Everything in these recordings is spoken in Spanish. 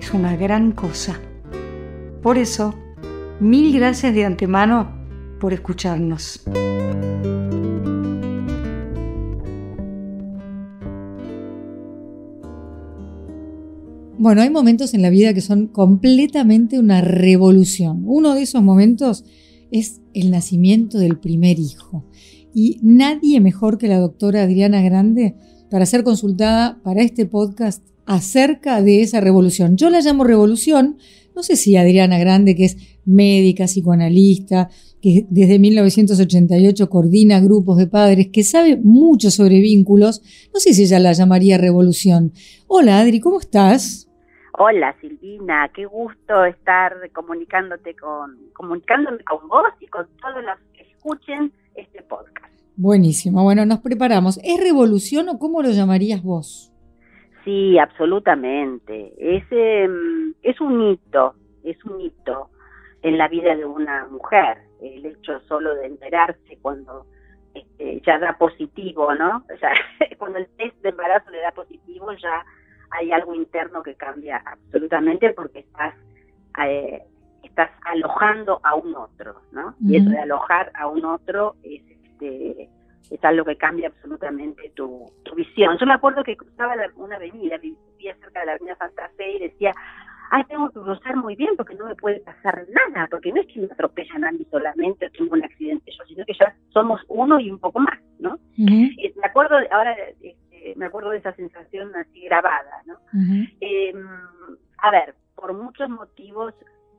es una gran cosa. Por eso, mil gracias de antemano por escucharnos. Bueno, hay momentos en la vida que son completamente una revolución. Uno de esos momentos es el nacimiento del primer hijo. Y nadie mejor que la doctora Adriana Grande para ser consultada para este podcast acerca de esa revolución. Yo la llamo revolución, no sé si Adriana Grande, que es médica, psicoanalista, que desde 1988 coordina grupos de padres, que sabe mucho sobre vínculos, no sé si ella la llamaría revolución. Hola Adri, ¿cómo estás? Hola Silvina, qué gusto estar comunicándote con, comunicándome con vos y con todos los que escuchen este podcast. Buenísimo, bueno, nos preparamos. ¿Es revolución o cómo lo llamarías vos? Sí, absolutamente. Es, em, es un hito, es un hito en la vida de una mujer. El hecho solo de enterarse cuando este, ya da positivo, ¿no? O sea, cuando el test de embarazo le da positivo, ya hay algo interno que cambia absolutamente porque estás eh, estás alojando a un otro, ¿no? Y eso de alojar a un otro es este es algo que cambia absolutamente tu, visión. Yo me acuerdo que cruzaba una avenida, vivía cerca de la avenida Santa Fe y decía, ay, tengo que cruzar muy bien porque no me puede pasar nada, porque no es que me atropellan a mí solamente o tengo un accidente yo, sino que ya somos uno y un poco más, ¿no? me acuerdo, ahora este, me acuerdo de esa sensación así grabada, ¿no? Em, a ver, por muchos motivos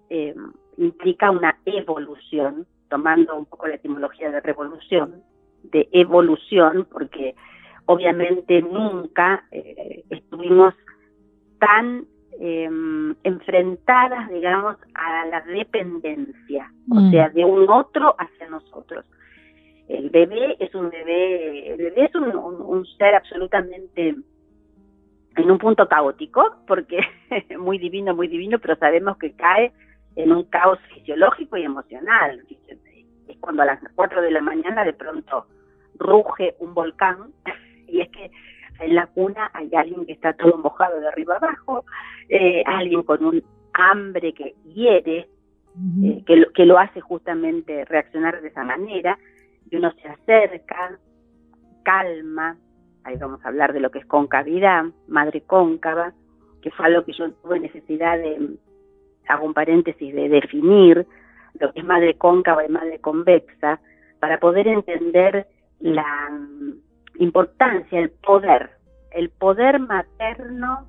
em, implica una evolución, tomando un poco la etimología de revolución, de evolución, porque obviamente nunca eh, estuvimos tan em, enfrentadas, digamos, a la dependencia, o mm. sea, de un otro hacia nosotros. El bebé es un bebé, el bebé es un, ser absolutamente en un punto caótico, porque muy divino, muy divino, pero sabemos que cae en un caos fisiológico y emocional es cuando a las 4 de la mañana de pronto ruge un volcán y es que en la cuna hay alguien que está todo mojado de arriba abajo, eh, alguien con un hambre que hiere, eh, que, lo, que lo hace justamente reaccionar de esa manera, y uno se acerca, calma, ahí vamos a hablar de lo que es concavidad, madre cóncava, que fue algo que yo tuve necesidad de, hago un paréntesis, de definir, lo que es madre cóncava y madre convexa, para poder entender la importancia, el poder, el poder materno,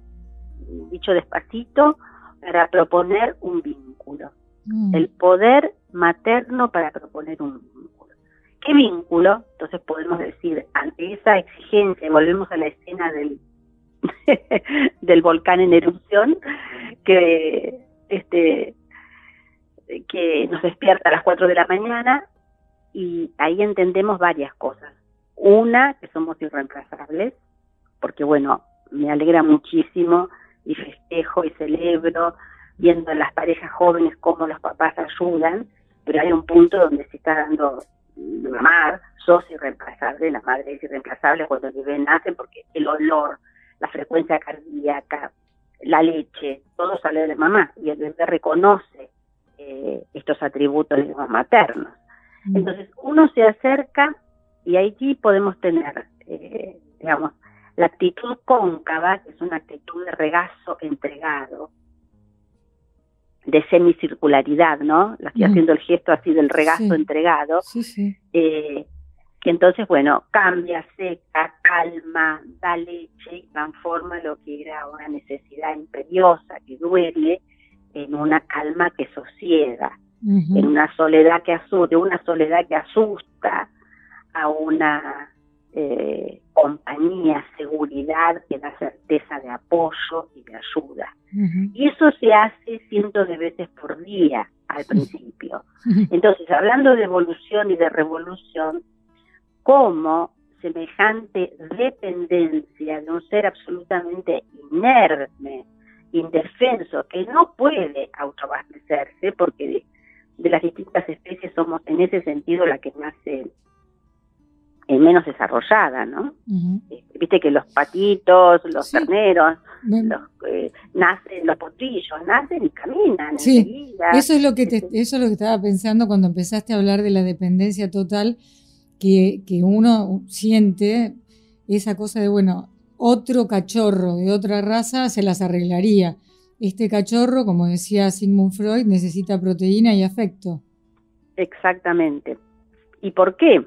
dicho despacito, para proponer un vínculo. Mm. El poder materno para proponer un vínculo. ¿Qué vínculo? Entonces podemos decir, ante esa exigencia, volvemos a la escena del, del volcán en erupción, que este que nos despierta a las 4 de la mañana y ahí entendemos varias cosas. Una, que somos irreemplazables, porque bueno, me alegra muchísimo y festejo y celebro viendo a las parejas jóvenes cómo los papás ayudan, pero hay un punto donde se está dando mamá, sos irreemplazable, la madre es irreemplazable cuando el bebé nace porque el olor, la frecuencia cardíaca, la leche, todo sale de la mamá y el bebé reconoce eh, estos atributos maternos. Mm. Entonces uno se acerca y allí podemos tener, eh, digamos, la actitud cóncava, que es una actitud de regazo entregado, de semicircularidad, ¿no? La estoy mm. haciendo el gesto así del regazo entregado. Eh, que entonces, bueno, cambia, seca, calma, da leche y transforma lo que era una necesidad imperiosa que duele en una calma que sosiega, en una soledad que asusta, una soledad que asusta a una eh, compañía, seguridad, que da certeza de apoyo y de ayuda. Y eso se hace cientos de veces por día al principio. Entonces, hablando de evolución y de revolución, ¿cómo semejante dependencia de un ser absolutamente inerme, indefenso, que no puede autoabastecerse, porque de, las distintas especies somos en ese sentido la que más se menos desarrollada, ¿no? Este, viste que los patitos, los terneros, los, eh, nacen, los potrillos nacen y caminan. Sí, eso es lo que este eso es lo que estaba pensando cuando empezaste a hablar de la dependencia total que, que uno siente esa cosa de bueno, otro cachorro de otra raza se las arreglaría. Este cachorro, como decía Sigmund Freud, necesita proteína y afecto. Exactamente. ¿Y por qué?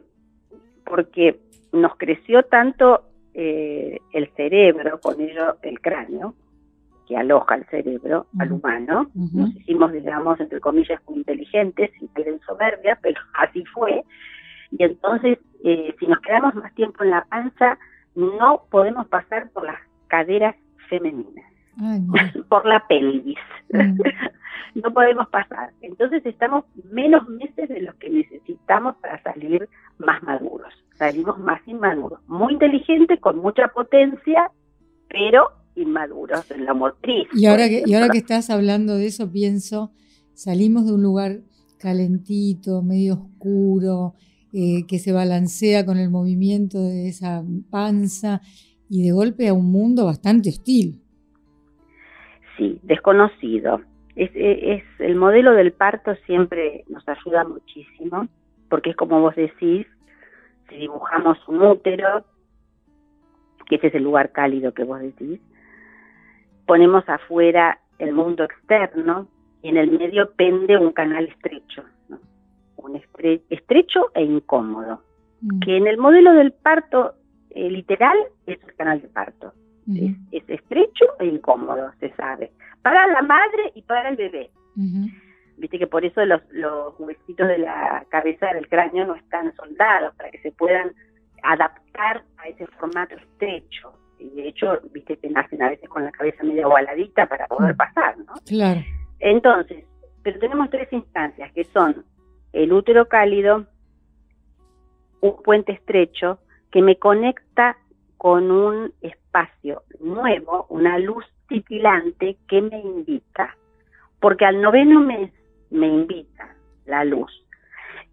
porque nos creció tanto eh, el cerebro, con ello el cráneo, que aloja el cerebro al humano. Nos hicimos, digamos, entre comillas, muy inteligentes, sin en soberbia, pero así fue. Y entonces, eh, si nos quedamos más tiempo en la panza, no podemos pasar por las caderas femeninas, por la pelvis. Mm. no podemos pasar. Entonces estamos menos meses de los que necesitamos para salir más maduros. Salimos más inmaduros. Muy inteligentes, con mucha potencia, pero inmaduros en la motriz. Y ahora que, y ahora que estás hablando de eso, pienso, salimos de un lugar calentito, medio oscuro, eh, que se balancea con el movimiento de esa panza y de golpe a un mundo bastante hostil. Sí, desconocido, es, es, el modelo del parto siempre nos ayuda muchísimo, porque es como vos decís, si dibujamos un útero, que ese es el lugar cálido que vos decís, ponemos afuera el mundo externo y en el medio pende un canal estrecho, un estrecho e incómodo, mm. que en el modelo del parto eh, literal es el canal de parto. es, es, estrecho e incómodo, se sabe para la madre y para el bebé. Viste que por eso los, los huesitos de la cabeza del cráneo no están soldados, para que se puedan adaptar a ese formato estrecho. Y de hecho, viste que nacen a veces con la cabeza medio ovaladita para poder mm. pasar, ¿no? Claro. Entonces, pero tenemos tres instancias que son el útero cálido, un puente estrecho que me conecta con un espacio nuevo, una luz titilante que me invita, porque al noveno mes me invita la luz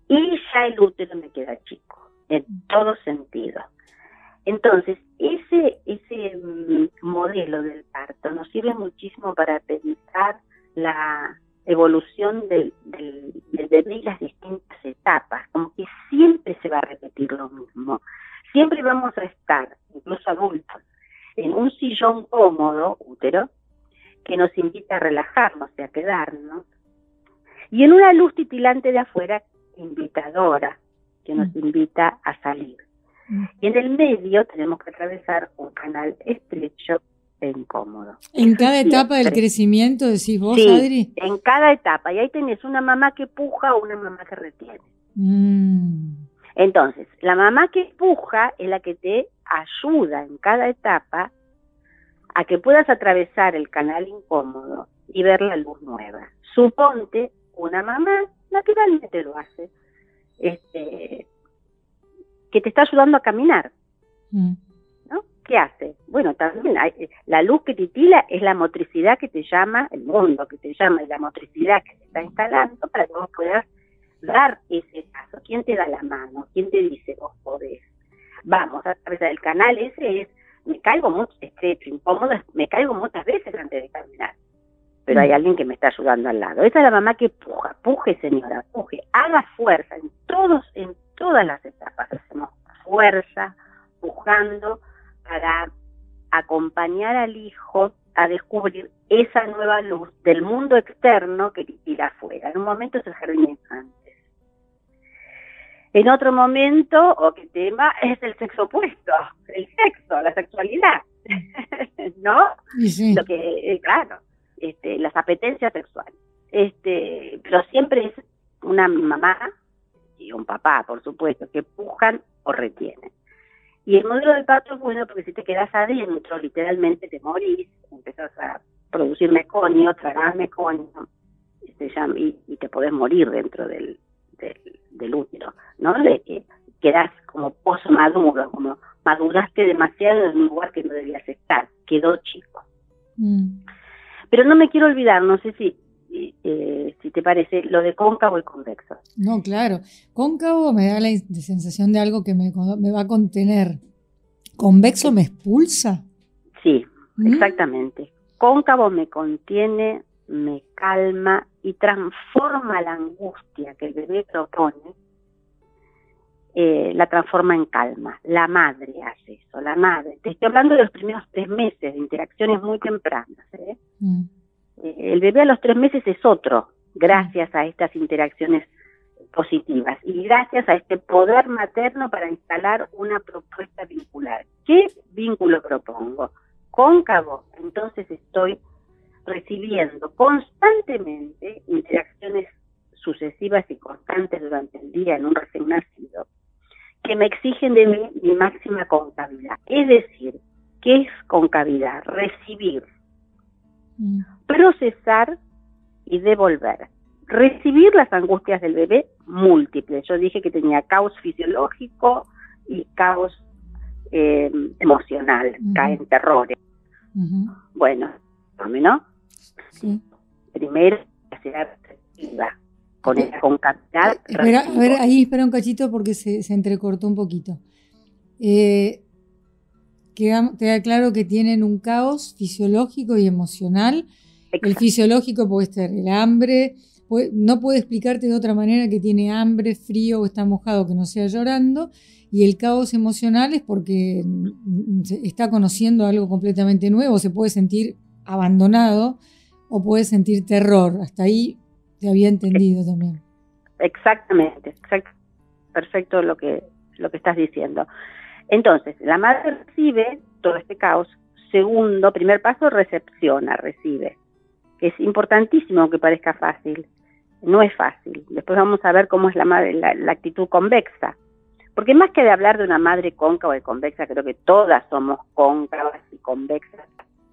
y ya el útero me queda chico, en todo sentido. Entonces, ese, ese mm, modelo del parto nos sirve muchísimo para pensar la evolución del, del, del bebé y las distintas etapas, como que siempre se va a repetir lo mismo. Siempre vamos a estar, incluso adultos, en un sillón cómodo, útero, que nos invita a relajarnos y a quedarnos, y en una luz titilante de afuera, invitadora, que nos mm. invita a salir. Mm. Y en el medio tenemos que atravesar un canal estrecho e incómodo. En cada etapa del crecimiento, decís vos, sí, En cada etapa. Y ahí tenés una mamá que puja o una mamá que retiene. Mm. Entonces, la mamá que puja es la que te ayuda en cada etapa a que puedas atravesar el canal incómodo y ver la luz nueva. Suponte una mamá, naturalmente lo hace, este, que te está ayudando a caminar. Mm. ¿Qué hace? Bueno, también hay, la luz que titila es la motricidad que te llama, el mundo que te llama, y la motricidad que te está instalando para que vos puedas dar ese paso. ¿Quién te da la mano? ¿Quién te dice vos podés? vamos, a través del canal ese es, me caigo mucho, estrecho, incómodo, me caigo muchas veces antes de caminar, pero hay mm. alguien que me está ayudando al lado. Esa es la mamá que puja, puje señora, puje, haga fuerza en todos, en todas las etapas, hacemos fuerza, pujando para acompañar al hijo a descubrir esa nueva luz del mundo externo que tira afuera. En un momento es el jardín infante en otro momento, o qué tema, es el sexo opuesto, el sexo, la sexualidad, ¿no? Lo que, eh, claro, este, las apetencias sexuales. Este, pero siempre es una mamá y un papá, por supuesto, que pujan o retienen. Y el modelo de parto es bueno porque si te quedas adentro, literalmente te morís, empezás a producir meconio, tragar meconio, y, y te podés morir dentro del, del, útero, ¿no? De que quedas como pozo maduro, como maduraste demasiado en un lugar que no debías estar, quedó chico. Mm. Pero no me quiero olvidar, no sé si eh, si te parece, lo de cóncavo y convexo. No, claro. Cóncavo me da la sensación de algo que me, va a contener. ¿Convexo me expulsa? Sí, ¿Mm? exactamente. Cóncavo me contiene, me calma y transforma la angustia que el bebé propone, eh, la transforma en calma. La madre hace eso, la madre. Te estoy hablando de los primeros tres meses de interacciones muy tempranas. ¿eh? Mm el bebé a los tres meses es otro, gracias a estas interacciones positivas y gracias a este poder materno para instalar una propuesta vincular. ¿Qué vínculo propongo? Cóncavo, entonces estoy recibiendo constantemente interacciones sucesivas y constantes durante el día en un recién nacido que me exigen de mí mi máxima concavidad. Es decir, ¿qué es concavidad? Recibir Mm. Procesar y devolver. Recibir las angustias del bebé múltiples. Yo dije que tenía caos fisiológico y caos eh, emocional, caen terrores. Bueno, ¿no? Sí. Primero, la con concavidad. Espera, a ver, ahí espera un cachito porque se, se entrecortó un poquito. Eh, queda, claro que tienen un caos fisiológico y emocional. El fisiológico puede ser el hambre, no puede explicarte de otra manera que tiene hambre, frío o está mojado que no sea llorando. Y el caos emocional es porque está conociendo algo completamente nuevo, se puede sentir abandonado o puede sentir terror. Hasta ahí te había entendido también. Exactamente, perfecto lo que, lo que estás diciendo. Entonces, la madre recibe todo este caos. Segundo, primer paso, recepciona, recibe. Es importantísimo aunque parezca fácil. No es fácil. Después vamos a ver cómo es la, madre, la, actitud convexa. Porque más que de hablar de una madre cóncava y convexa, creo que todas somos cóncavas y convexas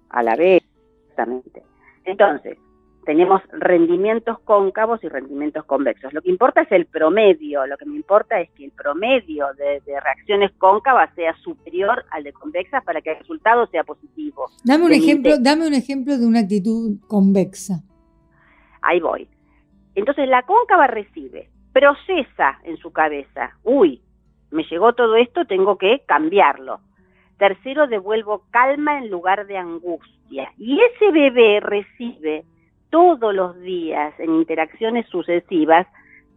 a la vez. Exactamente. Entonces, tenemos rendimientos cóncavos y rendimientos convexos. Lo que importa es el promedio, lo que me importa es que el promedio de, reacciones cóncavas sea superior al de convexas para que el resultado sea positivo. Dame un, ejemplo, dame un ejemplo de una actitud convexa. Ahí voy. Entonces la cóncava recibe, procesa en su cabeza, uy, me llegó todo esto, tengo que cambiarlo. Tercero, devuelvo calma en lugar de angustia. Y ese bebé recibe todos los días en interacciones sucesivas,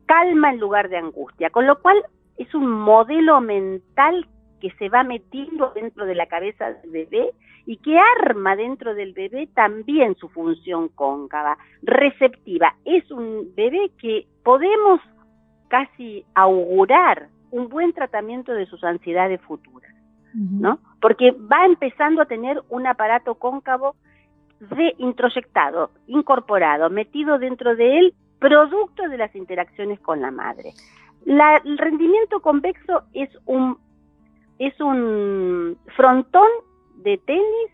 calma en lugar de angustia, con lo cual es un modelo mental que se va metiendo dentro de la cabeza del bebé y que arma dentro del bebé también su función cóncava, receptiva. Es un bebé que podemos casi augurar un buen tratamiento de sus ansiedades futuras, ¿no? Porque va empezando a tener un aparato cóncavo de introyectado, incorporado, metido dentro de él, producto de las interacciones con la madre. el rendimiento convexo es un, es un frontón de tenis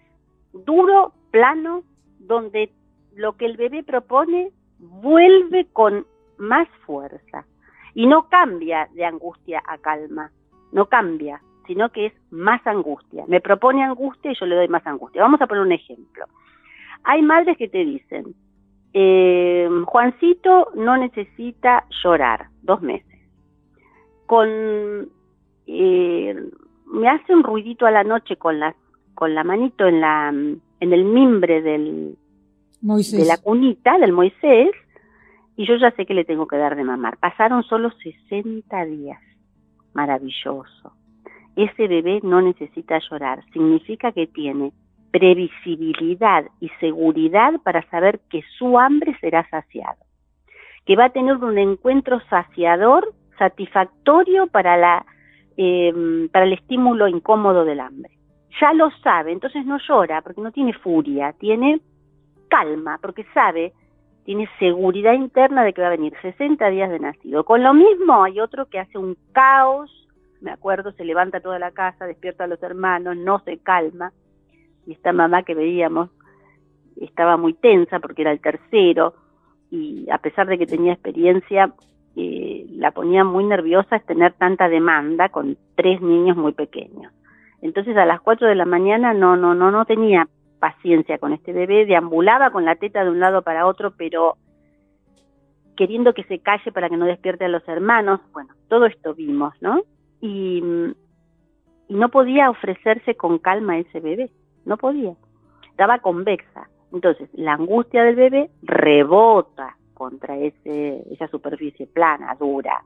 duro, plano, donde lo que el bebé propone vuelve con más fuerza y no cambia de angustia a calma, no cambia, sino que es más angustia. Me propone angustia y yo le doy más angustia. Vamos a poner un ejemplo. Hay madres que te dicen, eh, Juancito no necesita llorar, dos meses. Con, eh, me hace un ruidito a la noche con la, con la manito en, la, en el mimbre del, de la cunita del Moisés y yo ya sé que le tengo que dar de mamar. Pasaron solo 60 días. Maravilloso. Ese bebé no necesita llorar. Significa que tiene previsibilidad y seguridad para saber que su hambre será saciado, que va a tener un encuentro saciador, satisfactorio para, la, eh, para el estímulo incómodo del hambre. Ya lo sabe, entonces no llora porque no tiene furia, tiene calma porque sabe, tiene seguridad interna de que va a venir 60 días de nacido. Con lo mismo hay otro que hace un caos me acuerdo, se levanta toda la casa, despierta a los hermanos, no se calma. Y esta mamá que veíamos estaba muy tensa porque era el tercero y a pesar de que tenía experiencia, eh, la ponía muy nerviosa tener tanta demanda con tres niños muy pequeños. Entonces a las 4 de la mañana no, no, no, no tenía paciencia con este bebé, deambulaba con la teta de un lado para otro, pero queriendo que se calle para que no despierte a los hermanos. Bueno, todo esto vimos, ¿no? Y, y no podía ofrecerse con calma a ese bebé, no podía. Estaba convexa. Entonces, la angustia del bebé rebota contra ese, esa superficie plana, dura,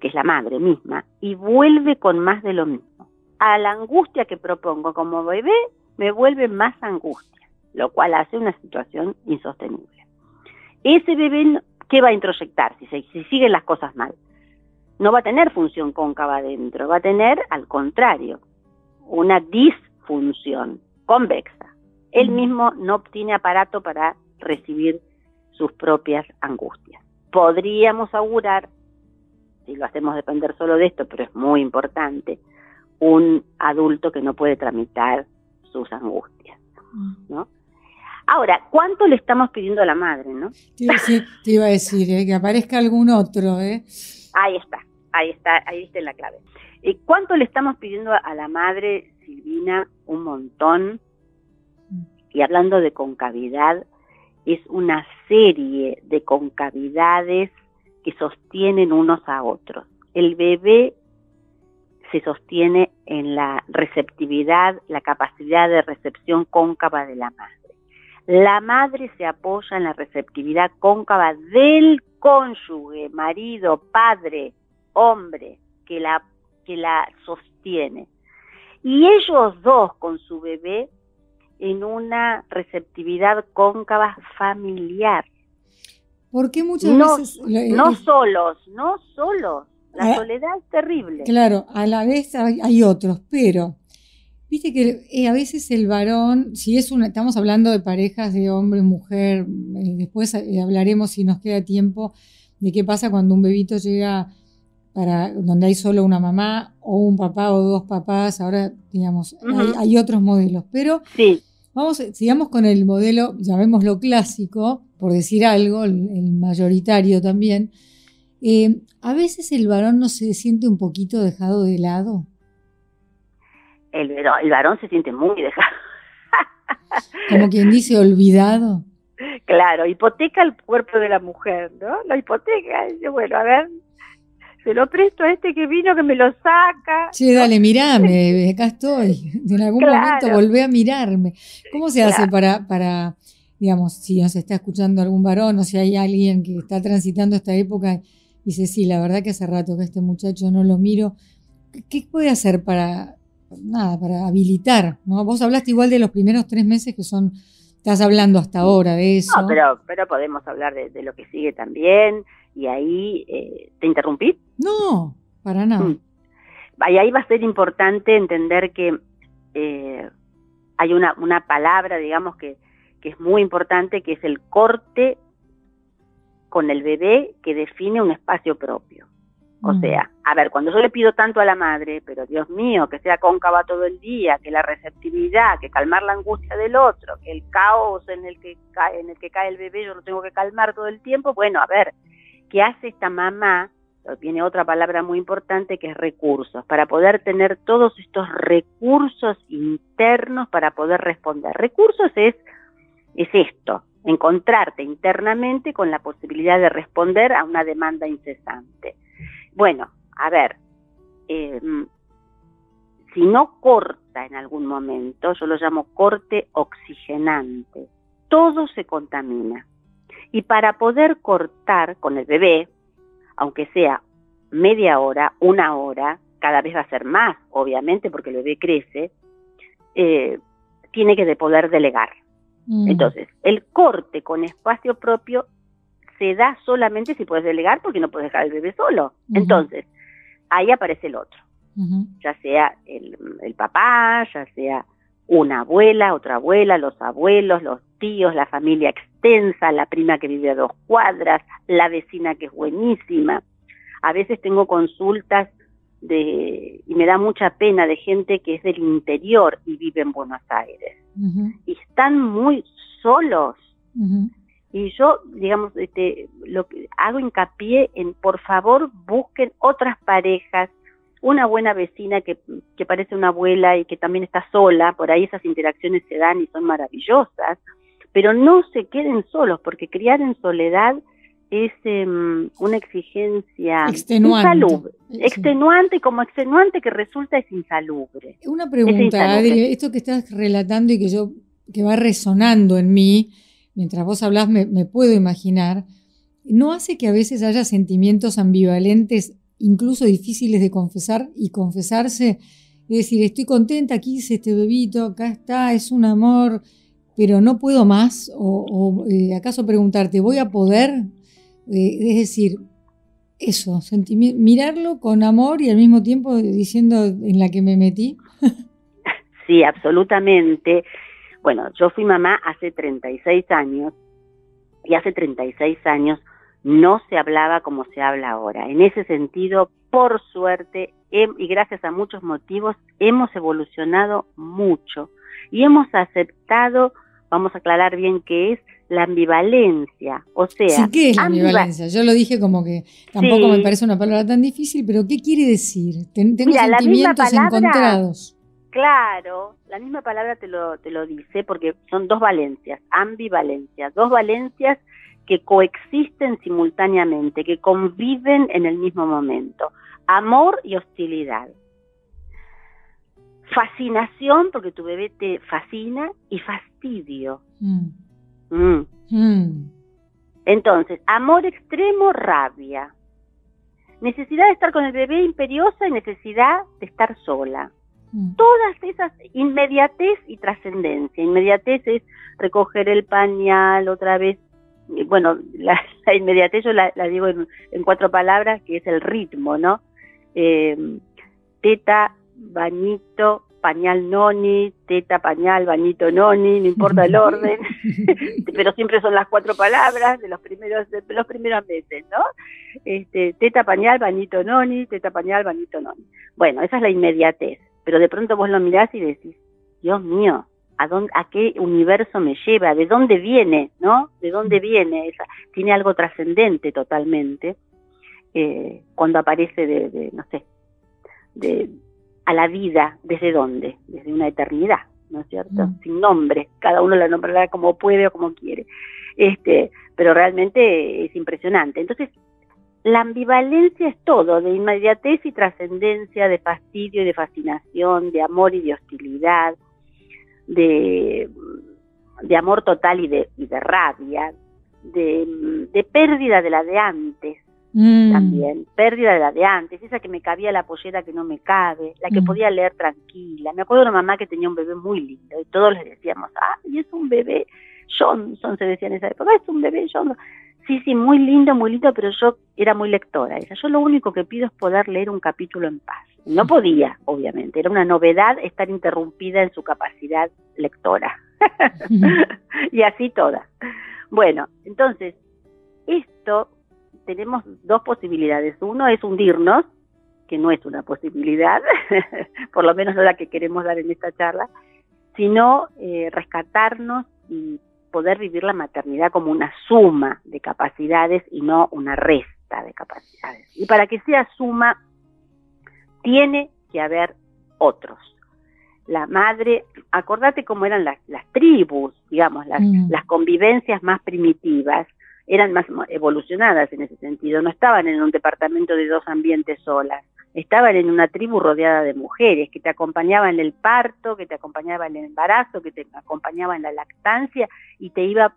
que es la madre misma, y vuelve con más de lo mismo. A la angustia que propongo como bebé, me vuelve más angustia, lo cual hace una situación insostenible. Ese bebé, ¿qué va a introyectar si, si siguen las cosas mal? No va a tener función cóncava adentro, va a tener, al contrario, una disfunción convexa él mismo no tiene aparato para recibir sus propias angustias. Podríamos augurar, si lo hacemos depender solo de esto, pero es muy importante, un adulto que no puede tramitar sus angustias, ¿no? Ahora, ¿cuánto le estamos pidiendo a la madre, no? Sí, te iba a decir, ¿eh? que aparezca algún otro, ¿eh? Ahí está, ahí está, ahí está la clave. Eh, ¿Cuánto le estamos pidiendo a la madre, Silvina? Un montón, y hablando de concavidad, es una serie de concavidades que sostienen unos a otros. El bebé se sostiene en la receptividad, la capacidad de recepción cóncava de la madre. La madre se apoya en la receptividad cóncava del cónyuge, marido, padre, hombre, que la, que la sostiene. Y ellos dos con su bebé en una receptividad cóncava familiar. Porque muchas no, veces... No solos, no solos. La ah, soledad es terrible. Claro, a la vez hay, otros, pero viste que eh, a veces el varón, si es una, estamos hablando de parejas de hombre, mujer, eh, después eh, hablaremos si nos queda tiempo de qué pasa cuando un bebito llega para donde hay solo una mamá o un papá o dos papás, ahora digamos, hay, otros modelos, pero sí. vamos, sigamos con el modelo, llamémoslo clásico, por decir algo, el, mayoritario también. Eh, a veces el varón no se siente un poquito dejado de lado. El, el varón se siente muy dejado. Como quien dice, olvidado. Claro, hipoteca el cuerpo de la mujer, ¿no? Lo hipoteca. Bueno, a ver, se lo presto a este que vino que me lo saca. Sí, dale, mirame, acá estoy. En algún momento volvé a mirarme. ¿Cómo se hace para, para, digamos, si nos está escuchando algún varón o si hay alguien que está transitando esta época y dice, sí, la verdad que hace rato que este muchacho no lo miro, ¿qué puede hacer para, nada, para habilitar? ¿no? Vos hablaste igual de los primeros tres meses que son, estás hablando hasta ahora de eso. No, pero, pero podemos hablar de, de lo que sigue también y ahí eh, te interrumpí. No, para nada. Mm. Y ahí va a ser importante entender que eh, hay una, una palabra, digamos, que, que es muy importante, que es el corte con el bebé que define un espacio propio. O mm. sea, a ver, cuando yo le pido tanto a la madre, pero Dios mío, que sea cóncava todo el día, que la receptividad, que calmar la angustia del otro, que el caos en el que cae, en el que cae el bebé yo lo tengo que calmar todo el tiempo, bueno, a ver, ¿Qué hace esta mamá? Viene otra palabra muy importante que es recursos, para poder tener todos estos recursos internos para poder responder. Recursos es, es esto, encontrarte internamente con la posibilidad de responder a una demanda incesante. Bueno, a ver, em, si no corta en algún momento, yo lo llamo corte oxigenante, todo se contamina. Y para poder cortar con el bebé, aunque sea media hora, una hora, cada vez va a ser más, obviamente, porque el bebé crece, eh, tiene que de poder delegar. Mm. Entonces, el corte con espacio propio se da solamente si puedes delegar porque no puedes dejar al bebé solo. Entonces, ahí aparece el otro, ya sea el, el, papá, ya sea una abuela, otra abuela, los abuelos, los tíos, la familia extensa, la prima que vive a dos cuadras, la vecina que es buenísima. A veces tengo consultas de, y me da mucha pena de gente que es del interior y vive en Buenos Aires. Y están muy solos. Y yo, digamos, este, lo que hago hincapié en, por favor, busquen otras parejas, una buena vecina que, que parece una abuela y que también está sola, por ahí esas interacciones se dan y son maravillosas, pero no se queden solos, porque criar en soledad es em, una exigencia extenuante. extenuante y como extenuante que resulta es insalubre. Una pregunta, Adri, esto que estás relatando y que yo que va resonando en mí, mientras vos hablas me, me puedo imaginar, ¿no hace que a veces haya sentimientos ambivalentes, incluso difíciles de confesar y confesarse? Es decir, estoy contenta, aquí hice este bebito, acá está, es un amor, pero no puedo más. O, eh, acaso preguntarte, ¿voy a poder? Eh, es decir, eso, mirarlo con amor y al mismo tiempo diciendo en la que me metí. sí, absolutamente. Bueno, yo fui mamá hace 36 años y hace 36 años no se hablaba como se habla ahora. En ese sentido, por suerte y gracias a muchos motivos, hemos evolucionado mucho y hemos aceptado, vamos a aclarar bien qué es, la ambivalencia. O sea, sí, ¿qué es la ambivalencia? Yo lo dije como que tampoco me parece una palabra tan difícil, pero ¿qué quiere decir? tengo sentimientos encontrados. Claro, la misma palabra te lo, te lo dice porque son dos valencias, ambivalencias, dos valencias que coexisten simultáneamente, que conviven en el mismo momento. Amor y hostilidad. Fascinación, porque tu bebé te fascina, y fastidio. Mm. Mm. Mm. Entonces, amor extremo, rabia. Necesidad de estar con el bebé imperiosa y necesidad de estar sola. Mm. Todas esas inmediatez y trascendencia. Inmediatez es recoger el pañal otra vez. Bueno, la, inmediatez yo la, digo en, cuatro palabras, que es el ritmo, ¿no? Eh, teta, bañito, pañal noni, teta, pañal, bañito noni, no importa el orden, pero siempre son las cuatro palabras de los primeros, de los primeros meses, ¿no? Este, teta, pañal, bañito noni, teta, pañal, bañito noni. Bueno, esa es la inmediatez pero de pronto vos lo mirás y decís, Dios mío, ¿a, dónde, a qué universo me lleva? ¿De dónde viene? ¿No? ¿De dónde viene? Esa, tiene algo trascendente totalmente eh, cuando aparece de, no sé, de, a la vida, ¿desde dónde? Desde una eternidad, ¿no es cierto? Mm. Sin nombre, cada uno la nombrará como puede o como quiere. Este, pero realmente es impresionante. Entonces, la ambivalencia es todo, de inmediatez y trascendencia, de fastidio y de fascinación, de amor y de hostilidad, de, de amor total y de, y de rabia, de, de, pérdida de la de antes mm. también, pérdida de la de antes, esa que me cabía la pollera que no me cabe, la que mm. podía leer tranquila. Me acuerdo de una mamá que tenía un bebé muy lindo y todos le decíamos, ah, y es un bebé Johnson, se decía en esa época, es un bebé Johnson Sí, sí, muy lindo, muy lindo, pero yo era muy lectora. Yo lo único que pido es poder leer un capítulo en paz. No podía, obviamente, era una novedad estar interrumpida en su capacidad lectora. y así toda. Bueno, entonces, esto tenemos dos posibilidades. Uno es hundirnos, que no es una posibilidad, por lo menos no la que queremos dar en esta charla, sino eh, rescatarnos y poder vivir la maternidad como una suma de capacidades y no una resta de capacidades. Y para que sea suma, tiene que haber otros. La madre, acordate cómo eran las, tribus, digamos, las, mm. las convivencias más primitivas, eran más evolucionadas en ese sentido, no estaban en un departamento de dos ambientes solas, estaban en una tribu rodeada de mujeres que te acompañaban en el parto, que te acompañaban en el embarazo, que te acompañaban en la lactancia y te iba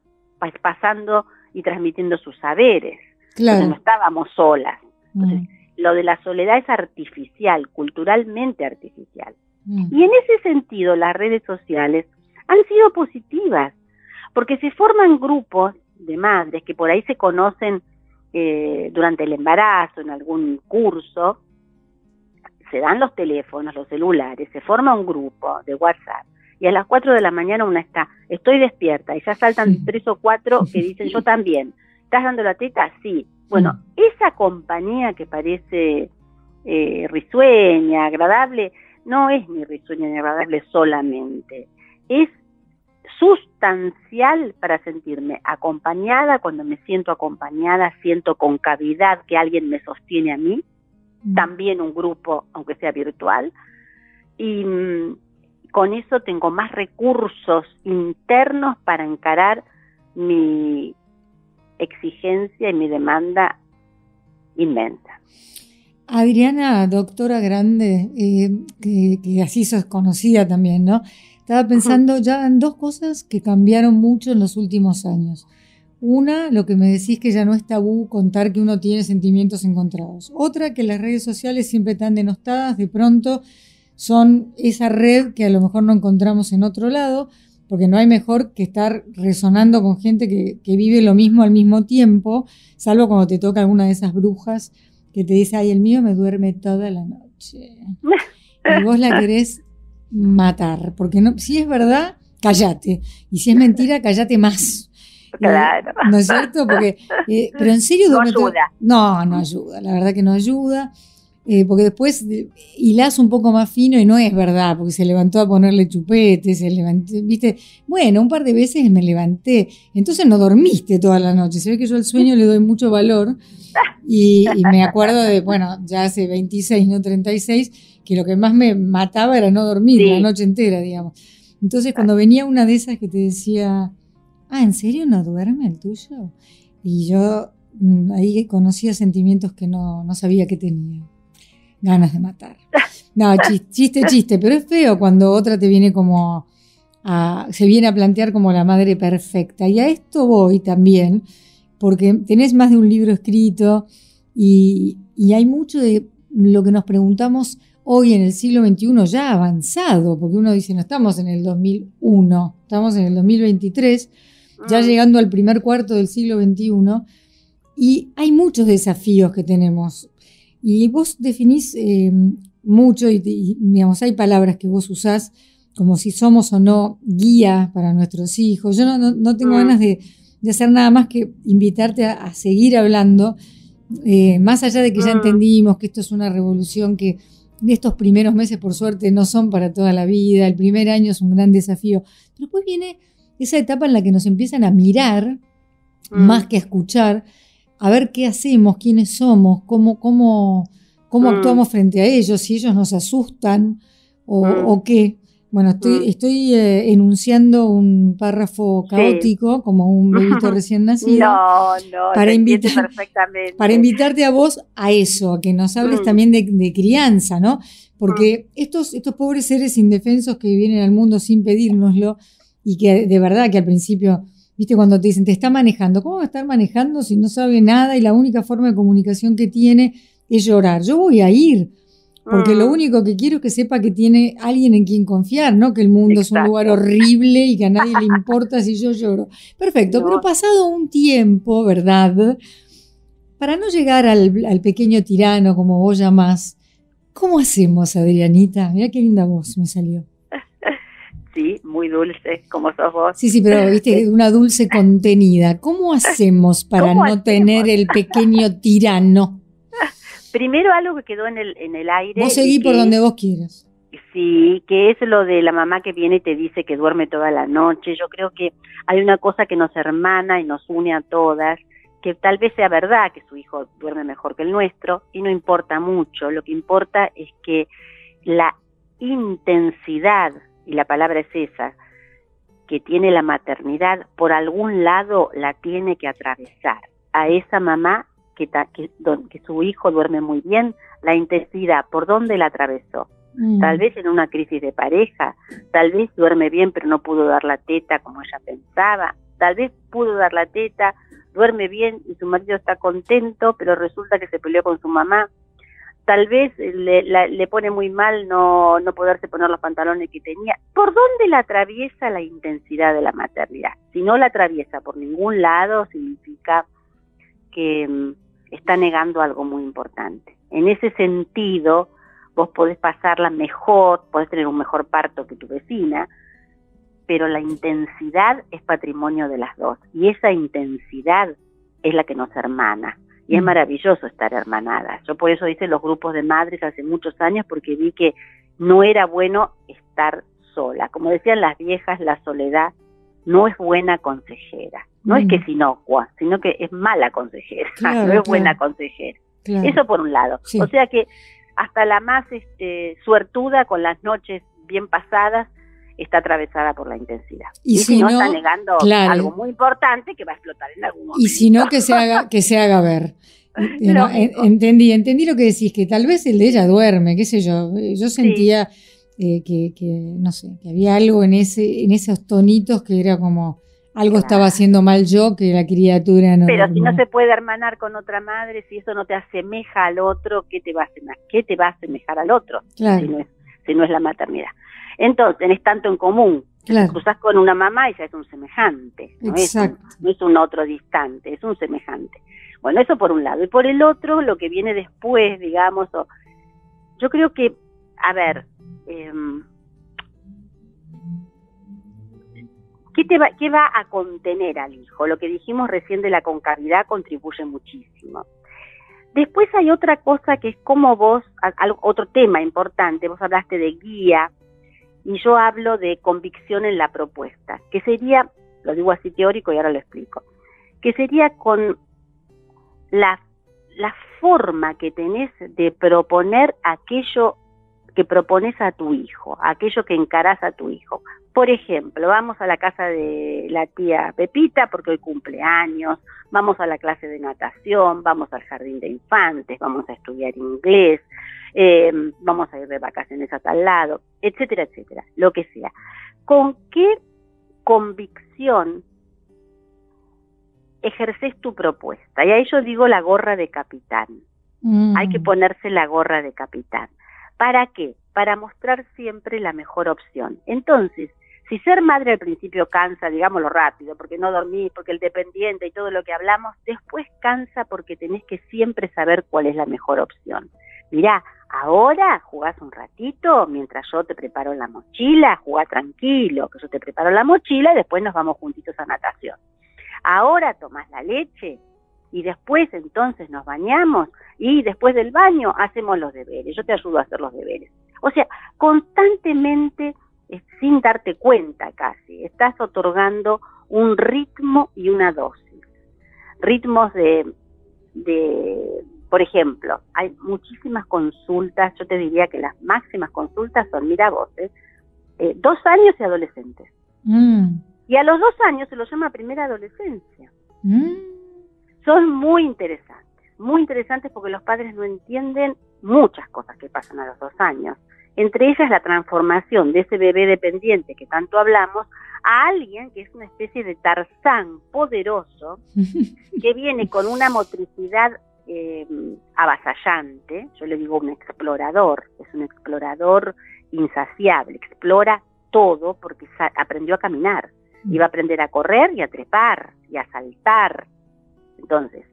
pasando y transmitiendo sus saberes. Claro. no estábamos solas. Entonces, mm. lo de la soledad es artificial, culturalmente artificial. Mm. Y en ese sentido, las redes sociales han sido positivas, porque se forman grupos de madres que por ahí se conocen eh, durante el embarazo, en algún curso, se dan los teléfonos, los celulares, se forma un grupo de WhatsApp y a las 4 de la mañana una está, estoy despierta y ya saltan tres o cuatro que dicen yo también. ¿Estás dando la teta? Sí. Bueno, esa compañía que parece eh, risueña, agradable, no es ni risueña ni agradable solamente, es sustancial para sentirme acompañada, cuando me siento acompañada, siento con cavidad que alguien me sostiene a mí, mm. También un grupo, aunque sea virtual, y mm, con eso tengo más recursos internos para encarar mi exigencia y mi demanda inmensa. Adriana, doctora grande, eh, que, así sos conocida también, ¿no? Estaba pensando ya en dos cosas que cambiaron mucho en los últimos años. Una, lo que me decís que ya no es tabú contar que uno tiene sentimientos encontrados. Otra, que las redes sociales siempre están denostadas, de pronto son esa red que a lo mejor no encontramos en otro lado, porque no hay mejor que estar resonando con gente que, que vive lo mismo al mismo tiempo, salvo cuando te toca alguna de esas brujas que te dice, ay, el mío me duerme toda la noche. Y vos la querés matar, porque no, si es verdad, callate. Y si es mentira, callate más. Claro. ¿No es cierto? Porque, eh, pero en serio, no ayuda. No, no ayuda, la verdad que no ayuda. Eh, porque después hilás un poco más fino y no es verdad, porque se levantó a ponerle chupete, se levantó, viste, bueno, un par de veces me levanté, entonces no dormiste toda la noche, se ve que yo al sueño le doy mucho valor y, me acuerdo de, bueno, ya hace 26, no 36, que lo que más me mataba era no dormir la noche entera, digamos. Entonces cuando venía una de esas que te decía, ah, ¿en serio no duerme el tuyo? Y yo mm, ahí conocía sentimientos que no, no sabía que tenía ganas de matar. No, chiste, chiste, pero es feo cuando otra te viene como se viene a plantear como la madre perfecta. Y a esto voy también, porque tenés más de un libro escrito y, hay mucho de lo que nos preguntamos hoy en el siglo XXI ya avanzado, porque uno dice, no estamos en el 2001, estamos en el 2023, ya llegando al primer cuarto del siglo XXI, y hay muchos desafíos que tenemos. Y vos definís eh, mucho y, digamos, hay palabras que vos usás como si somos o no guía para nuestros hijos. Yo no, tengo mm. ganas de, hacer nada más que invitarte a, seguir hablando, eh, más allá de que ya mm. entendimos que esto es una revolución que de estos primeros meses, por suerte, no son para toda la vida, el primer año es un gran desafío, pero después viene esa etapa en la que nos empiezan a mirar mm. más que a escuchar a ver qué hacemos, quiénes somos, cómo, cómo, cómo mm. actuamos frente a ellos, si ellos nos asustan o, mm. qué. Bueno, estoy, estoy eh, enunciando un párrafo caótico, como un bebito recién nacido. No, no, para, perfectamente. para invitarte a vos a eso, a que nos hables también de, crianza, ¿no? Porque estos, estos pobres seres indefensos que vienen al mundo sin pedírnoslo y que de verdad que al principio ¿Viste cuando te dicen, te está manejando? ¿Cómo va a estar manejando si no sabe nada y la única forma de comunicación que tiene es llorar? Yo voy a ir, porque lo mm. único que quiero es que sepa que tiene alguien en quien confiar, ¿no? Que el mundo es un lugar horrible y que a nadie le importa si yo lloro. Perfecto, pero pasado un tiempo, ¿verdad? Para no llegar al, al pequeño tirano, como vos llamás, ¿cómo hacemos, Adrianita? Mira qué linda voz me salió sí, muy dulce, como sos vos. Sí, sí, pero viste, una dulce contenida. ¿Cómo hacemos para no tener el pequeño tirano? Primero algo que quedó en el, en el aire. Vos seguí por donde vos quieras. Sí, que es lo de la mamá que viene y te dice que duerme toda la noche. Yo creo que hay una cosa que nos hermana y nos une a todas, que tal vez sea verdad que su hijo duerme mejor que el nuestro y no importa mucho. Lo que importa es que la intensidad y la palabra es esa, que tiene la maternidad, por algún lado la tiene que atravesar. A esa mamá que, que, que su hijo duerme muy bien, la intensidad, ¿por dónde la atravesó? Mm. Tal vez en una crisis de pareja, tal vez duerme bien pero no pudo dar la teta como ella pensaba, tal vez pudo dar la teta, duerme bien y su marido está contento, pero resulta que se peleó con su mamá tal vez le, le, pone muy mal no, no poderse poner los pantalones que tenía. ¿Por dónde la atraviesa la intensidad de la maternidad? Si no la atraviesa por ningún lado, significa que mm, está negando algo muy importante. En ese sentido, vos podés pasarla mejor, podés tener un mejor parto que tu vecina, pero la intensidad es patrimonio de las dos y esa intensidad es la que nos hermana Y es Mm. maravilloso estar hermanada. Yo por eso hice los grupos de madres hace muchos años porque vi que no era bueno estar sola. Como decían las viejas, la soledad no es buena consejera. No es Mm. que es inocua, sino que es mala consejera. Claro, no es buena consejera. Claro. Eso por un lado. Sí. O sea que hasta la más este, suertuda con las noches bien pasadas está atravesada por la intensidad. Y si, si no, está negando claro. algo muy importante que va a explotar en algún momento. Y si no, que se haga, que se haga ver. No, entendí, entendí lo que decís, que tal vez el de ella duerme, qué sé yo. Yo sentía eh, que, que, no sé, que había algo en ese, en esos tonitos que era como algo Claro. estaba haciendo mal yo, que la criatura no. Pero si no se puede hermanar con otra madre, si eso no te asemeja al otro, ¿qué te va a asemejar? ¿Qué te va a asemejar al otro Claro, si, no es, si no es la maternidad? Entonces, tenés tanto en común. claro. Cruzás con una mamá y ya es un semejante, no es un, Exacto. no es un otro distante, es un semejante. Bueno, eso por un lado. Y por el otro, lo que viene después, digamos, o- yo creo que, a ver, em, ¿qué, te va, ¿qué va a contener al hijo? Lo que dijimos recién de la concavidad contribuye muchísimo. Después hay otra cosa que es como vos, otro tema importante, vos hablaste de guía y yo hablo de convicción en la propuesta, que sería, lo digo así teórico y ahora lo explico, que sería con la, la forma que tenés de proponer aquello que propones a tu hijo, aquello que encarás a tu hijo. Por ejemplo, vamos a la casa de la tía Pepita porque hoy cumple años, vamos a la clase de natación, vamos al jardín de infantes, vamos a estudiar inglés, eh, vamos a ir de vacaciones a tal lado, etcétera, etcétera, lo que sea. ¿Con qué convicción ejerces tu propuesta? Y ahí yo digo la gorra de capitán. Mm, Hay que ponerse la gorra de capitán. ¿Para qué? Para mostrar siempre la mejor opción. Entonces, si ser madre al principio cansa, digámoslo rápido, porque no dormís, porque el dependiente y todo lo que hablamos, después cansa porque tenés que siempre saber cuál es la mejor opción. Mirá, ahora jugás un ratito mientras yo te preparo la mochila, jugá tranquilo, que yo te preparo la mochila y después nos vamos juntitos a natación. Ahora tomás la leche y después entonces nos bañamos y después del baño hacemos los deberes, yo te ayudo a hacer los deberes. O sea, constantemente, eh, sin darte cuenta casi, estás otorgando un ritmo y una dosis. Ritmos de, de, por ejemplo, hay muchísimas consultas, yo te diría que las máximas consultas son, mira vos, eh, eh, dos años y adolescentes. mm, Y a los dos años se los llama primera adolescencia mm, son muy interesantes, muy interesantes porque los padres no entienden muchas cosas que pasan a los dos años. Entre ellas la transformación de ese bebé dependiente que tanto hablamos a alguien que es una especie de tarzán poderoso que viene con una motricidad eh, avasallante, yo le digo un explorador, es un explorador insaciable, explora todo porque aprendió a caminar y va a aprender a correr y a trepar y a saltar. Entonces,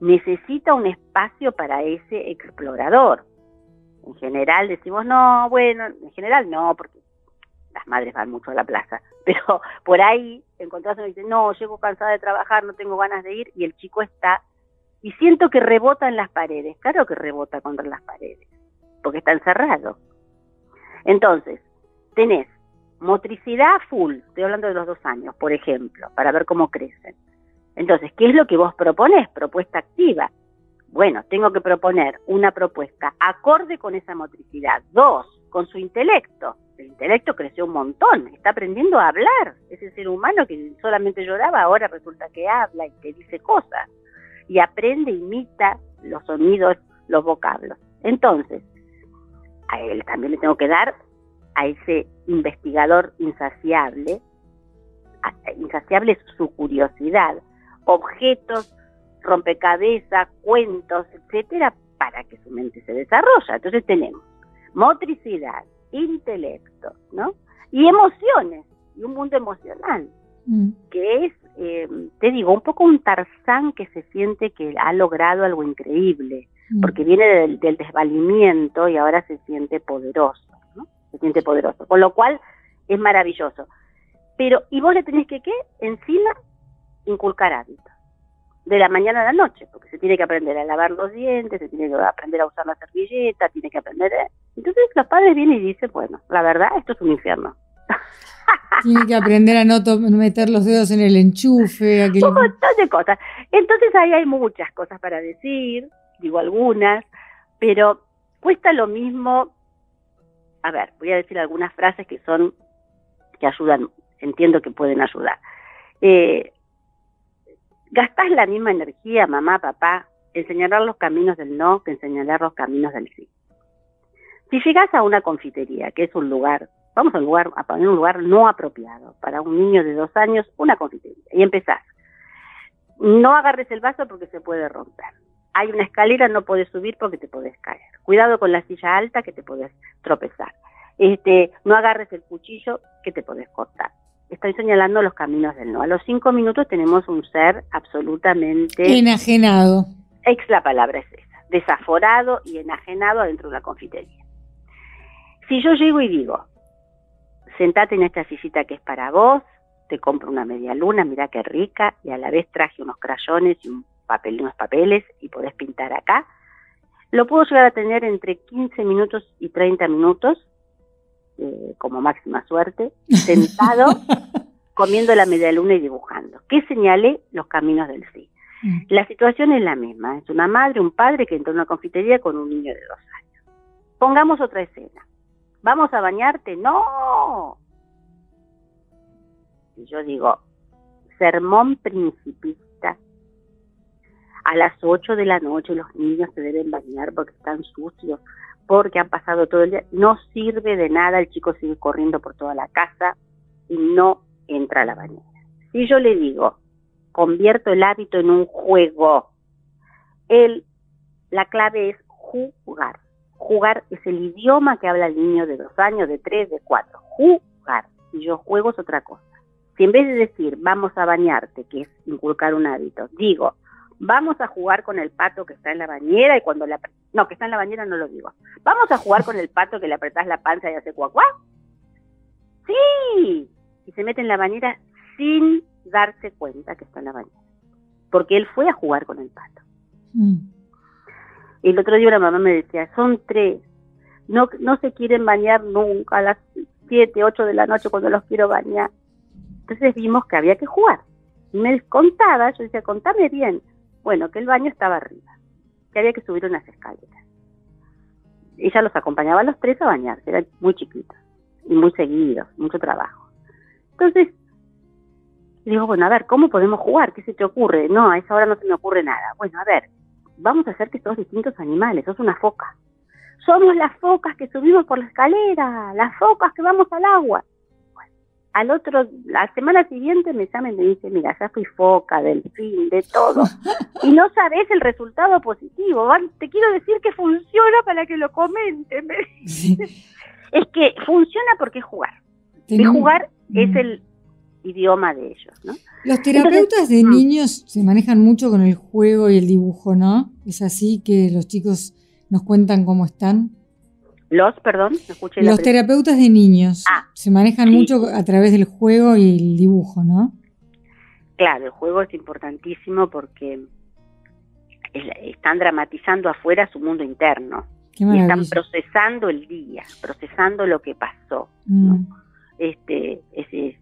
necesita un espacio para ese explorador. En general decimos, no, bueno, en general no, porque las madres van mucho a la plaza, pero por ahí encontrás uno y dice, no, llego cansada de trabajar, no tengo ganas de ir, y el chico está, y siento que rebota en las paredes, claro que rebota contra las paredes, porque está encerrado. Entonces, tenés motricidad full, estoy hablando de los dos años, por ejemplo, para ver cómo crecen. Entonces, ¿qué es lo que vos proponés? Propuesta activa. Bueno, tengo que proponer una propuesta acorde con esa motricidad. Dos, con su intelecto. El intelecto creció un montón, está aprendiendo a hablar. Ese ser humano que solamente lloraba, ahora resulta que habla y que dice cosas. Y aprende, imita los sonidos, los vocablos. Entonces, a él también le tengo que dar a ese investigador insaciable, insaciable es su curiosidad, objetos, rompecabezas, cuentos, etcétera, para que su mente se desarrolle. Entonces tenemos motricidad, intelecto, ¿no? Y emociones, y un mundo emocional, mm, que es, eh, te digo, un poco un tarzán que se siente que ha logrado algo increíble, mm. porque viene del, del desvalimiento y ahora se siente poderoso, ¿no? Se siente poderoso, con lo cual es maravilloso. Pero, y vos le tenés que, ¿qué? Encima, inculcar hábitos. de la mañana a la noche, porque se tiene que aprender a lavar los dientes, se tiene que aprender a usar la servilleta, tiene que aprender... Entonces los padres vienen y dicen, bueno, la verdad, esto es un infierno. Tiene que aprender a no meter los dedos en el enchufe. Un montón de cosas. Entonces ahí hay muchas cosas para decir, digo algunas, pero cuesta lo mismo. A ver, voy a decir algunas frases que son, que ayudan, entiendo que pueden ayudar. Eh, gastás la misma energía, mamá, papá, en señalar los caminos del no que en señalar los caminos del sí. Si llegas a una confitería, que es un lugar vamos a, un lugar, a poner un lugar no apropiado para un niño de dos años, una confitería, y empezás. No agarres el vaso porque se puede romper. Hay una escalera, no puedes subir porque te puedes caer. Cuidado con la silla alta que te puedes tropezar. Este, no agarres el cuchillo que te puedes cortar. Estoy señalando los caminos del no. A los cinco minutos tenemos un ser absolutamente... Enajenado. Ex la palabra es esa. Desaforado y enajenado dentro de una confitería. Si yo llego y digo, sentate en esta sillita que es para vos, te compro una media luna, mira qué rica, y a la vez traje unos crayones y un papel, unos papeles y podés pintar acá. Lo puedo llegar a tener entre 15 minutos y 30 minutos, eh, como máxima suerte, sentado, comiendo la media luna y dibujando. ¿Qué señalé? Los caminos del sí. Mm. La situación es la misma, es una madre, un padre que entra a una confitería con un niño de dos años. Pongamos otra escena. ¿Vamos a bañarte? No. Y yo digo, sermón principista. A las 8 de la noche los niños se deben bañar porque están sucios, porque han pasado todo el día. No sirve de nada, el chico sigue corriendo por toda la casa y no entra a la bañera. Si yo le digo, convierto el hábito en un juego, el, la clave es jugar. Jugar es el idioma que habla el niño de dos años, de tres, de cuatro. Jugar. Y yo juego es otra cosa. Si en vez de decir vamos a bañarte, que es inculcar un hábito, digo vamos a jugar con el pato que está en la bañera y cuando la... No, que está en la bañera no lo digo. Vamos a jugar con el pato que le apretás la panza y hace cuacuá. Sí. Y se mete en la bañera sin darse cuenta que está en la bañera. Porque él fue a jugar con el pato. Mm. El otro día una mamá me decía, son tres, no, no se quieren bañar nunca a las siete, ocho de la noche cuando los quiero bañar. Entonces vimos que había que jugar. Me contaba, yo decía, contame bien. Bueno, que el baño estaba arriba, que había que subir unas escaleras. Ella los acompañaba a los tres a bañarse, eran muy chiquitos y muy seguidos, mucho trabajo. Entonces, digo, bueno, a ver, ¿cómo podemos jugar? ¿Qué se te ocurre? No, a esa hora no se me ocurre nada. Bueno, a ver, vamos a hacer que sos distintos animales, sos una foca. Somos las focas que subimos por la escalera, las focas que vamos al agua. al otro, la semana siguiente me llaman y me dicen, mira, ya fui foca, del fin, de todo. Y no sabes el resultado positivo. Te quiero decir que funciona para que lo comenten. es que funciona porque es jugar. Y jugar es el idioma de ellos, ¿no? Los terapeutas de niños se manejan mucho con el juego y el dibujo, ¿no? Es así que los chicos nos cuentan cómo están. Los, perdón, escuché Los terapeutas de niños ah, se manejan mucho a través del juego y el dibujo, ¿no? Claro, el juego es importantísimo porque están dramatizando afuera su mundo interno. y están procesando el día, procesando lo que pasó. ¿no? Mm. Este, es, es,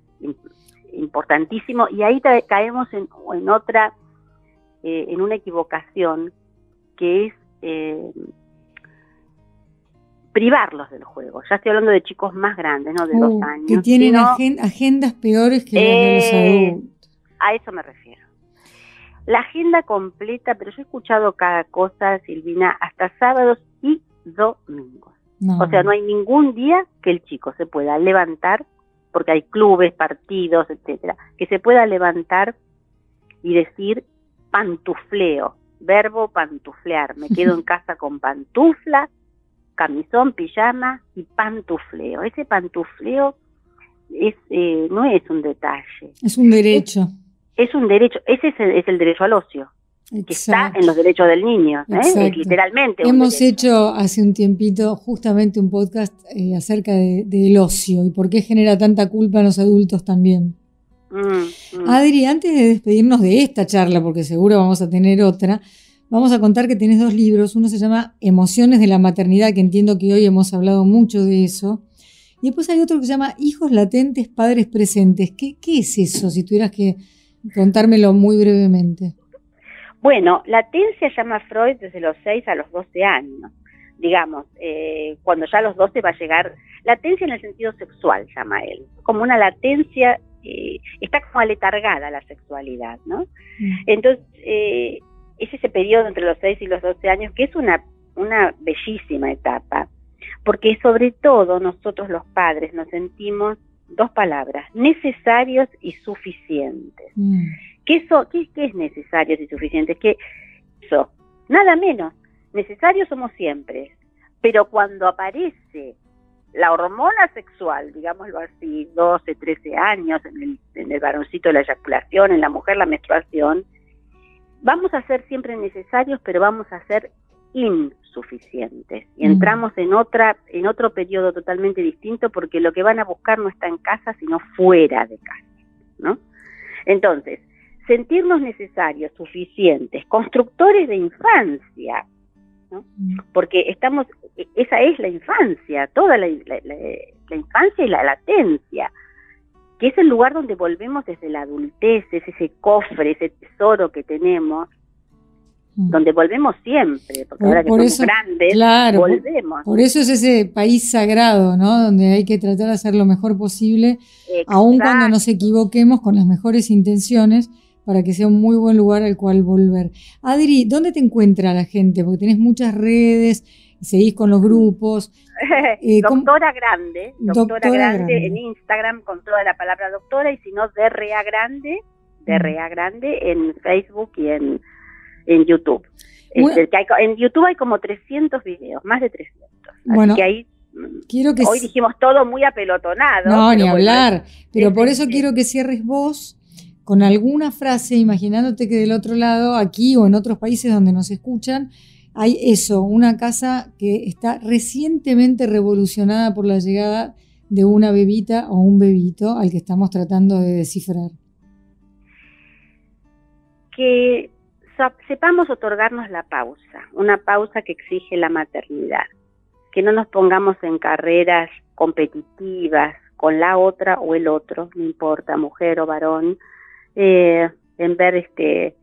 importantísimo y ahí caemos en, otra, eh, en una equivocación que es eh, privarlos del juego. Ya estoy hablando de chicos más grandes, no de dos uh, años. Que tienen agendas peores que las de los eh, adultos. A eso me refiero. La agenda completa, pero yo he escuchado cada cosa, Silvina, hasta sábados y domingos. O sea, no hay ningún día que el chico se pueda levantar porque hay clubes, partidos, etcétera, que se pueda levantar y decir pantufleo, verbo pantuflear, me quedo en casa con pantufla, camisón, pijama y pantufleo. Ese pantufleo es, eh, no es un detalle. Es un derecho. Es, un derecho, ese es el derecho al ocio que está en los derechos del niño, ¿eh? literalmente. Hemos hecho hace un tiempito justamente un podcast eh, acerca del ocio y por qué genera tanta culpa en los adultos también. Mm, mm. Adri, antes de despedirnos de esta charla, porque seguro vamos a tener otra, vamos a contar que tenés dos libros. Uno se llama Emociones de la maternidad, que entiendo que hoy hemos hablado mucho de eso. Y después hay otro que se llama Hijos latentes, padres presentes. ¿Qué, qué es eso, si tuvieras que contármelo muy brevemente? Bueno, latencia llama Freud desde los 6 a los 12 años, digamos, eh, cuando ya a los 12 va a llegar, latencia en el sentido sexual llama él, como una latencia, eh, está como aletargada la sexualidad, ¿no? Mm. Entonces, eh, es ese periodo entre los 6 y los 12 años que es una, una bellísima etapa, porque sobre todo nosotros los padres nos sentimos dos palabras, necesarios y suficientes. Mm. ¿Qué, eso, qué, es necesarios y suficientes? Que eso, nada menos. Necesarios somos siempre, pero cuando aparece la hormona sexual, digámoslo así, 12, 13 años, en el, en el varoncito la eyaculación, en la mujer la menstruación, vamos a ser siempre necesarios, pero vamos a ser insuficientes. Y entramos en otra, en otro periodo totalmente distinto porque lo que van a buscar no está en casa, sino fuera de casa, ¿no? Entonces, sentirnos necesarios, suficientes, constructores de infancia, ¿no? Porque estamos, e, esa es la infancia, toda la, la infancia y la latencia, que es el lugar donde volvemos desde la adultez, es ese cofre, ese tesoro que tenemos. Donde volvemos siempre, porque ahora que somos grandes, volvemos. Por, eso es ese país sagrado, ¿no? Donde hay que tratar de hacer lo mejor posible, aun cuando nos equivoquemos con las mejores intenciones, para que sea un muy buen lugar al cual volver. Adri, ¿dónde te encuentra la gente? Porque tenés muchas redes, seguís con los grupos. Eh, doctora Grande, doctora, grande, en Instagram con toda la palabra doctora, y si no, DRA Grande, DRA mm. Grande en Facebook y en en YouTube. Este, en YouTube hay como 300 videos, más de 300. Así que ahí quiero que hoy dijimos todo muy apelotonado. No, ni hablar. pero por eso quiero que cierres vos con alguna frase, imaginándote que del otro lado, aquí o en otros países donde nos escuchan, hay eso, una casa que está recientemente revolucionada por la llegada de una bebita o un bebito al que estamos tratando de descifrar. Que sepamos otorgarnos la pausa, una pausa que exige la maternidad, que no nos pongamos en carreras competitivas con la otra o el otro, no importa, mujer o varón, eh, en ver este,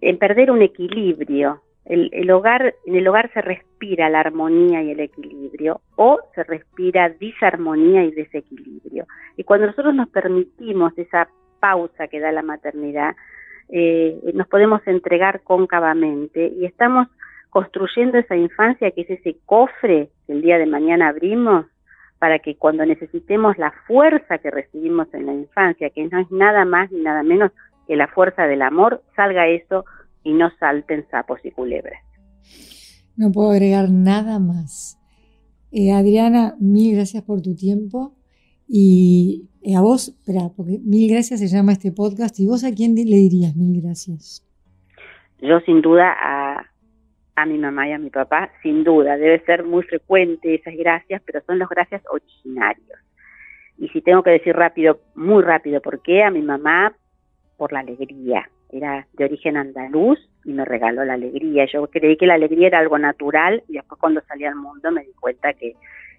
en perder un equilibrio. El, hogar, en el hogar se respira la armonía y el equilibrio, o se respira disarmonía y desequilibrio. Y cuando nosotros nos permitimos esa pausa que da la maternidad, eh, nos podemos entregar cóncavamente y estamos construyendo esa infancia que es ese cofre que el día de mañana abrimos para que cuando necesitemos la fuerza que recibimos en la infancia, que no es nada más ni nada menos que la fuerza del amor, salga eso y no salten sapos y culebras. No puedo agregar nada más. Eh, Adriana, mil gracias por tu tiempo y eh, a vos, espera, porque mil gracias se llama este podcast. ¿Y vos a quién le dirías mil gracias? Yo sin duda a, a mi mamá y a mi papá, sin duda. Debe ser muy frecuente esas gracias, pero son los gracias originarios. Y si tengo que decir rápido, muy rápido, ¿por qué? A mi mamá por la alegría. Era de origen andaluz y me regaló la alegría. Yo creí que la alegría era algo natural y después cuando salí al mundo me di cuenta que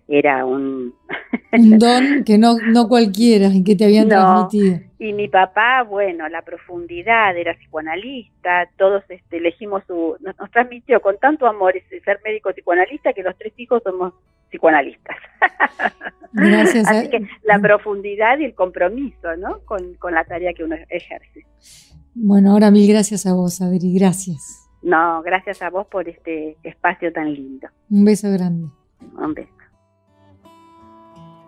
era un... un don que no, no cualquiera, que te habían transmitido. Y mi papá, bueno, la profundidad, era psicoanalista, todos este, elegimos su... Nos, transmitió con tanto amor ese ser médico psicoanalista que los tres hijos somos psicoanalistas. Gracias. Así que la profundidad y el compromiso, ¿no? Con, con la tarea que uno ejerce. Bueno, ahora mil gracias a vos, Adri, gracias. No, gracias a vos por este espacio tan lindo. Un beso grande. Un beso.